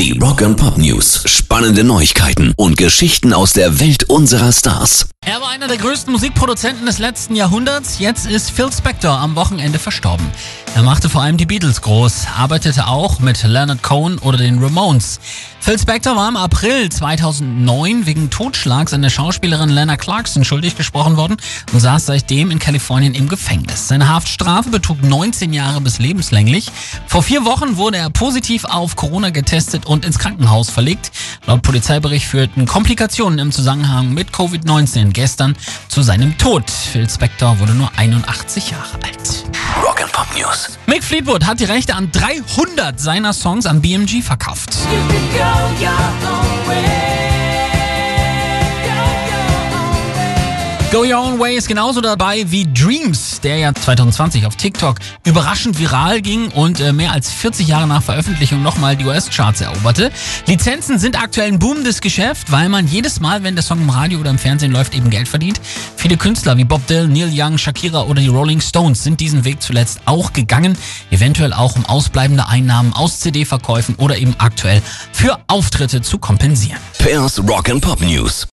Die Rock and Pop News. Spannende Neuigkeiten und Geschichten aus der Welt unserer Stars. Er war einer der größten Musikproduzenten des letzten Jahrhunderts. Jetzt ist Phil Spector am Wochenende verstorben. Er machte vor allem die Beatles groß, arbeitete auch mit Leonard Cohen oder den Ramones. Phil Spector war im April 2009 wegen Totschlags an der Schauspielerin Lena Clarkson schuldig gesprochen worden und saß seitdem in Kalifornien im Gefängnis. Seine Haftstrafe betrug 19 Jahre bis lebenslänglich. Vor vier Wochen wurde er positiv auf Corona getestet und ins Krankenhaus verlegt. Laut Polizeibericht führten Komplikationen im Zusammenhang mit Covid-19 gestern zu seinem Tod. Phil Spector wurde nur 81 Jahre alt. Rock and Pop News. Mick Fleetwood hat die Rechte an 300 seiner Songs an BMG verkauft. Go Your Own Way ist genauso dabei wie Dreams, der ja 2020 auf TikTok überraschend viral ging und äh, mehr als 40 Jahre nach Veröffentlichung nochmal die US-Charts eroberte. Lizenzen sind aktuell ein boomendes Geschäft, weil man jedes Mal, wenn der Song im Radio oder im Fernsehen läuft, eben Geld verdient. Viele Künstler wie Bob Dylan, Neil Young, Shakira oder die Rolling Stones sind diesen Weg zuletzt auch gegangen, eventuell auch um ausbleibende Einnahmen aus CD-Verkäufen oder eben aktuell für Auftritte zu kompensieren. Pairs Rock and Pop News.